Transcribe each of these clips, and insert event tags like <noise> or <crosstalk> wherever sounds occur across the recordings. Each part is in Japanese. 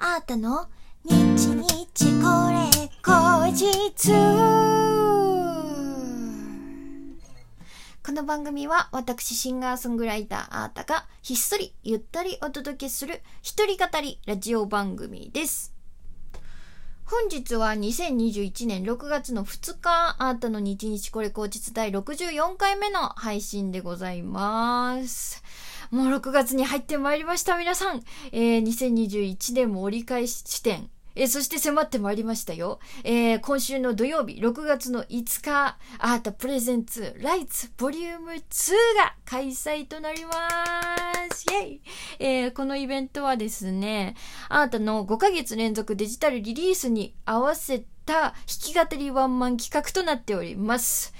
あーたの？日日これ後日この番組は私シンガーソングライターあーたがひっそりゆったりお届けする一人語りラジオ番組です。本日は2021年6月の2日、あーたの日日これ後日第64回目の配信でございます。もう6月に入ってまいりました、皆さん。えー、2021年も折り返し地点。えーそして迫ってまいりましたよ。えー今週の土曜日、6月の5日、アートプレゼンツライツボリューム2が開催となります。イェイえーこのイベントはですね、アートの5ヶ月連続デジタルリリースに合わせた弾き語りワンマン企画となっております。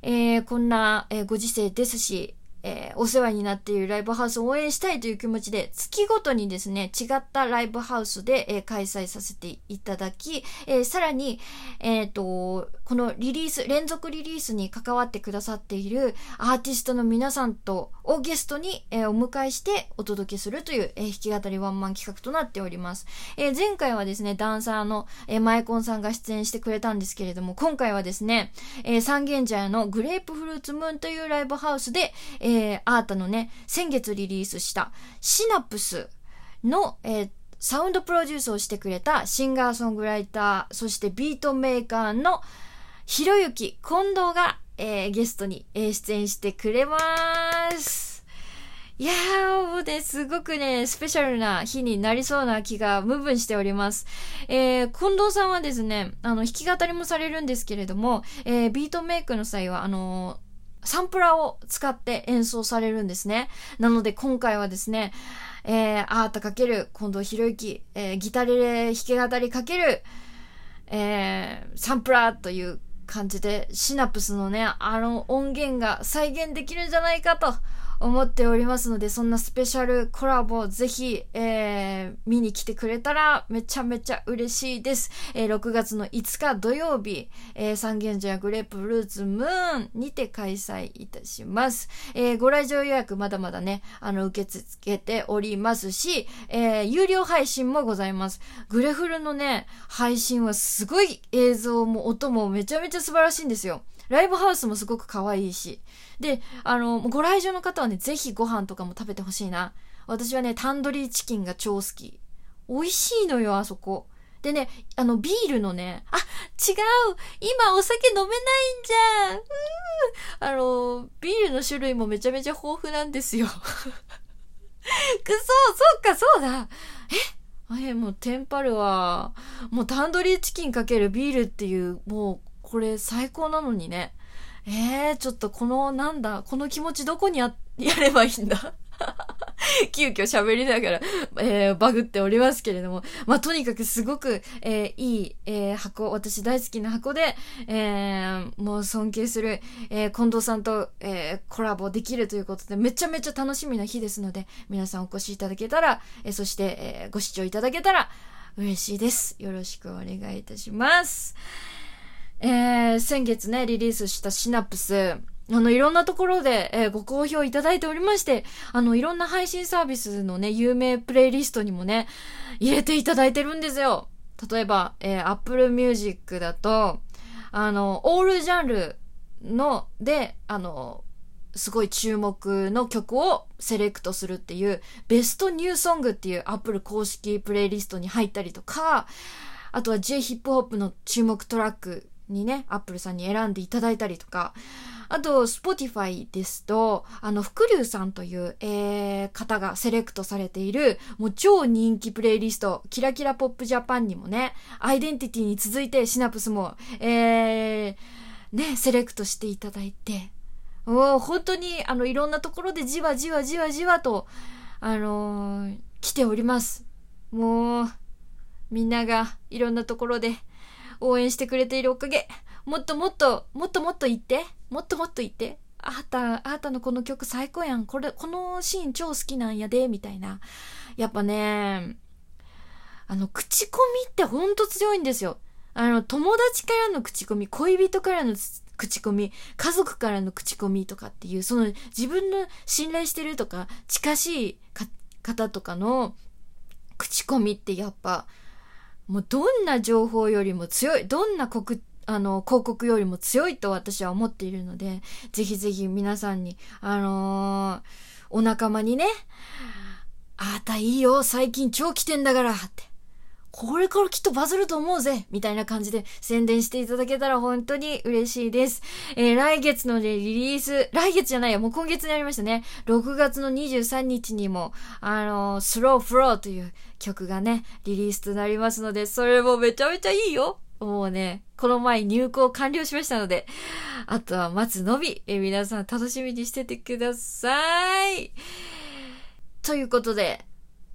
えーこんな、えーご時世ですし、えーお世話になっているライブハウスを応援したいという気持ちで、月ごとにですね、違ったライブハウスで、えー開催させていただき、えーさらに、えっ、と、このリリース、連続リリースに関わってくださっているアーティストの皆さんと、をゲストに、えーお迎えしてお届けするという、えー弾き語りワンマン企画となっております。えー前回はですね、ダンサーの、えー、マイコンさんが出演してくれたんですけれども、今回はですね、えー三軒茶屋のグレープフルーツムーンというライブハウスで、えーアータのね、先月リリースしたシナプスの、えーサウンドプロデュースをしてくれたシンガーソングライター、そしてビートメーカーのひろゆき近藤が、えーゲストに、えー出演してくれます。いやー、もうね、すごくね、スペシャルな日になりそうな気がムンムンしております。えー、近藤さんはですね、あの、弾き語りもされるんですけれども、えービートメイクの際は、あのサンプラーを使って演奏されるんですね。なので今回はですね、えー、アートかける近藤博之、えーギタレレ弾き語りかける、えー、サンプラーという感じで、シナプスのね、あの音源が再現できるんじゃないかと。思っておりますので、そんなスペシャルコラボぜひ、えー、見に来てくれたらめちゃめちゃ嬉しいです。えー、6月の5日土曜日、えー、三軒茶屋グレープフルーツムーンにて開催いたします。えー、ご来場予約まだまだね、あの、受け付けておりますし、えー、有料配信もございます。グレフルのね、配信はすごい映像も音もめちゃめちゃ素晴らしいんですよ。ライブハウスもすごく可愛いし。で、あの、ご来場の方はね、ぜひご飯とかも食べてほしいな。私はね、タンドリーチキンが超好き。美味しいのよ、あそこ。でね、あの、ビールのね、あ、違う今お酒飲めないんじゃんうーあの、ビールの種類もめちゃめちゃ豊富なんですよ。くそ、そっか、そうだ。え？え、もうテンパるわ。もうタンドリーチキンかけるビールっていう、もう、これ最高なのにね。えー、ちょっとこの、なんだ、この気持ちどこにや、やればいいんだ？<laughs> 急遽喋りながら、えー、バグっておりますけれども。まあ、とにかくすごく、えーいい、えー箱、私大好きな箱で、えーもう尊敬する、えー近藤さんと、えーコラボできるということで、めちゃめちゃ楽しみな日ですので、皆さんお越しいただけたら、えーそして、えーご視聴いただけたら、嬉しいです。よろしくお願いいたします。えー先月ね、リリースしたシナプス、あの、いろんなところで、えーご好評いただいておりまして、あの、いろんな配信サービスのね、有名プレイリストにもね、入れていただいてるんですよ。例えば、えー Apple Music だと、あの、オールジャンルの、で、あの、すごい注目の曲をセレクトするっていう、ベストニューソングっていう Apple 公式プレイリストに入ったりとか、あとは J ヒップホップの注目トラックにね、アップルさんに選んでいただいたりとか、あと、Spotify ですと、あの、福竜さんという、えー、方がセレクトされている、もう超人気プレイリスト、キラキラポップジャパンにもね、アイデンティティに続いてシナプスも、えー、ね、セレクトしていただいて、もう本当に、あの、いろんなところでじわじわじわじわと、あのー来ております。もう、みんながいろんなところで応援してくれているおかげ。もっともっと、もっともっと言って。もっともっと言って。あーた、あーたのこの曲最高やん。これ、このシーン超好きなんやで、みたいな。やっぱね、あの、口コミってほんと強いんですよ。あの、友達からの口コミ、恋人からの口コミ、家族からの口コミとかっていう、その自分の信頼してるとか、近しい方とかの口コミってやっぱ、もうどんな情報よりも強い、どんな告、あの、広告よりも強いと私は思っているので、ぜひぜひ皆さんに、あのー、お仲間にね、あーたいいよ、最近超来てんだから、って。これからきっとバズると思うぜみたいな感じで宣伝していただけたら本当に嬉しいです。えー、来月のね、リリース、来月じゃないよ、もう今月になりましたね。6月の23日にも、あのー、スローフローという曲がね、リリースとなりますので、それもめちゃめちゃいいよもうね、この前入稿完了しましたので、あとは待つのみ、え皆さん楽しみにしててください。ということで、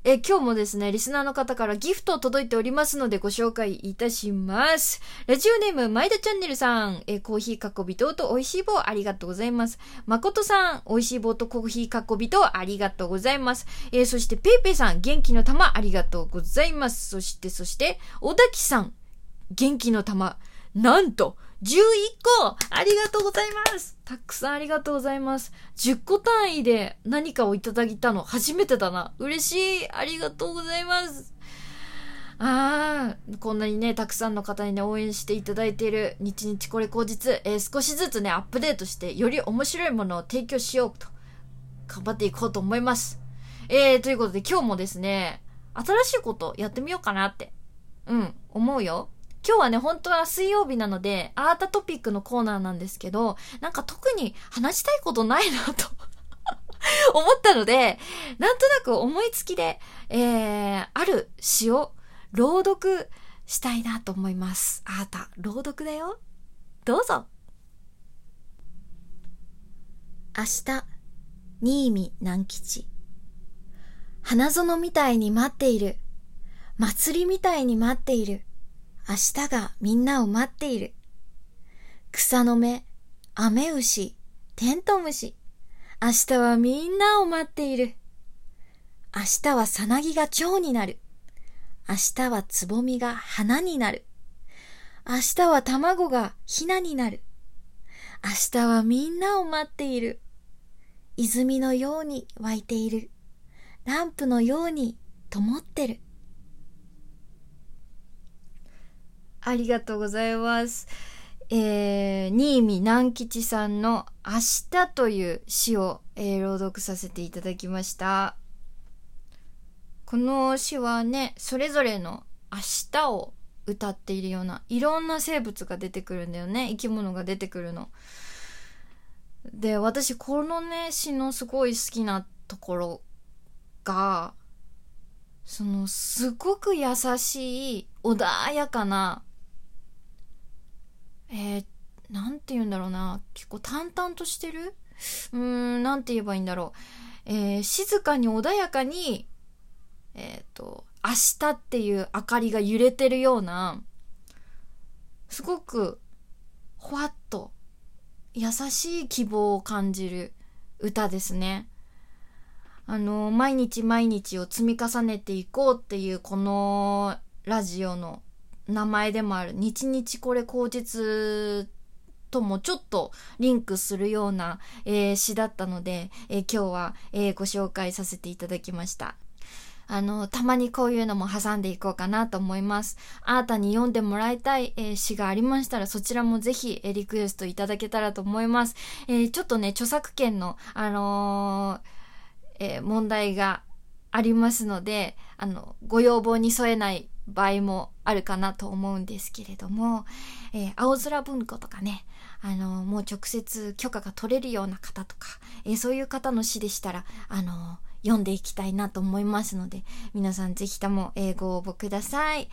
え今日もですね、リスナーの方からギフトを届いておりますのでご紹介いたします。ラジオネーム、前田チャンネルさん、えコーヒーかっこびとと美味しい棒ありがとうございます。誠さん、美味しい棒とコーヒーかっこびとありがとうございます。え、そして、ペイペイさん、元気の玉ありがとうございます。そして、そして、小滝さん、元気の玉、なんと、11個ありがとうございますたくさんありがとうございます。10個単位で何かをいただいたの初めてだな。嬉しいありがとうございますああ、こんなにね、たくさんの方にね、応援していただいている、日々これ口実、えー、少しずつね、アップデートして、より面白いものを提供しようと、頑張っていこうと思います。えー、ということで今日もですね、新しいことやってみようかなって、うん、思うよ。今日はね、本当は水曜日なので、アートトピックのコーナーなんですけど、なんか特に話したいことないなと <laughs> 思ったので、なんとなく思いつきで、えー、ある詩を朗読したいなと思います。あーた、朗読だよ。どうぞ。明日、新見南吉。花園みたいに待っている。祭りみたいに待っている。明日がみんなを待っている。草の芽、雨牛、テントウムシ。明日はみんなを待っている。明日はさなぎが蝶になる。明日はつぼみが花になる。明日は卵がひなになる。明日はみんなを待っている。泉のように湧いている。ランプのように灯ってる。ありがとうございます。えー、新見南吉さんの明日という詩を、えー、朗読させていただきました。この詩はね、それぞれの明日を歌っているような、いろんな生物が出てくるんだよね。生き物が出てくるの。で、私、このね、詩のすごい好きなところが、その、すごく優しい、穏やかなえー、なんて言うんだろうな。結構淡々としてる？うーん、なんて言えばいいんだろう。えー、静かに穏やかに、えっ、ー、と、明日っていう明かりが揺れてるような、すごく、ほわっと、優しい希望を感じる歌ですね。あの、毎日毎日を積み重ねていこうっていうこのラジオの名前でもある日々これ口実ともちょっとリンクするような、えー、詩だったので、えー、今日は、えー、ご紹介させていただきました。あの、たまにこういうのも挟んでいこうかなと思います。あなたに読んでもらいたい、えー、詩がありましたら、そちらもぜひ、えー、リクエストいただけたらと思います。えー、ちょっとね、著作権の、あのえ問題がありますので、あの、ご要望に添えない場合もあるかなと思うんですけれども、えー、青空文庫とかね、あの、もう直接許可が取れるような方とか、えー、そういう方の詩でしたら、あの、読んでいきたいなと思いますので、皆さんぜひとも、えー、ご応募ください。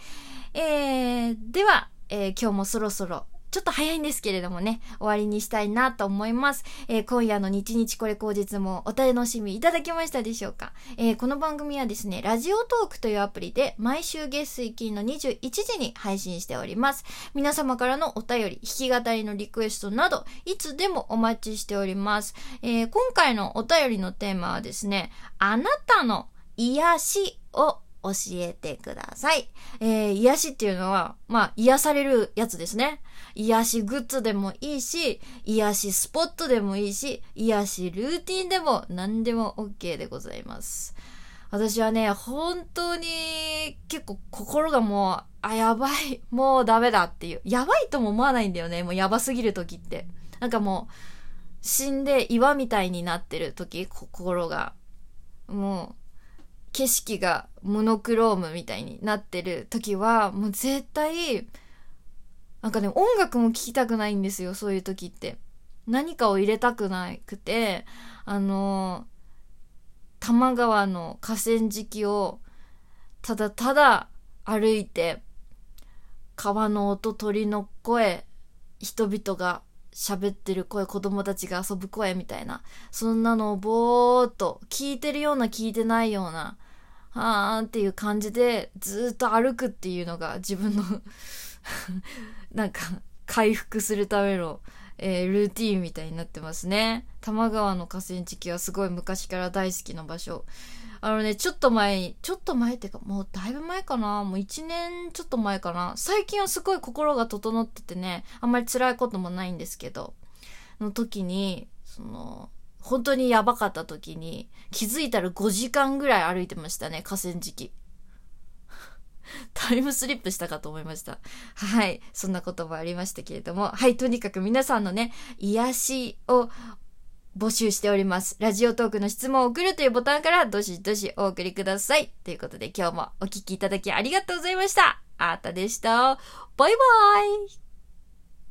えー、では、えー、今日もそろそろちょっと早いんですけれどもね、終わりにしたいなと思います。えー、今夜の日日これ口実もお楽しみいただけましたでしょうか、えー、この番組はですね、ラジオトークというアプリで毎週月水金の21時に配信しております。皆様からのお便り、弾き語りのリクエストなど、いつでもお待ちしております。えー、今回のお便りのテーマはですね、あなたの癒しを教えてください。えー、癒しっていうのは、まあ、癒されるやつですね。癒しグッズでもいいし、癒しスポットでもいいし、癒しルーティンでも何でも OK でございます。私はね、本当に結構心がもう、あ、やばい、もうダメだっていう。やばいとも思わないんだよね、もうやばすぎる時って。なんかもう、死んで岩みたいになってる時、心が。もう、景色がモノクロームみたいになってる時は、もう絶対、なんかね、音楽も聴きたくないんですよ、そういう時って。何かを入れたくなくて、あの、多摩川の河川敷をただただ歩いて、川の音、鳥の声、人々が喋ってる声、子供たちが遊ぶ声みたいな、そんなのをぼーっと聞いてるような聞いてないような、あーっていう感じでずっと歩くっていうのが自分の <laughs> なんか回復するための、えー、ルーティーンみたいになってますね。多摩川の河川敷はすごい昔から大好きな場所。あのね、ちょっと前ちょっと前っていうか、もうだいぶ前かなもう1年ちょっと前かな最近はすごい心が整っててね、あんまり辛いこともないんですけど、の時に、その、本当にやばかった時に、気づいたら5時間ぐらい歩いてましたね、河川敷。タイムスリップしたかと思いました。はい。そんなこともありましたけれども。はい。とにかく皆さんのね、癒しを募集しております。ラジオトークの質問を送るというボタンからどしどしお送りください。ということで今日もお聴きいただきありがとうございました。あーたでした。バイバーイ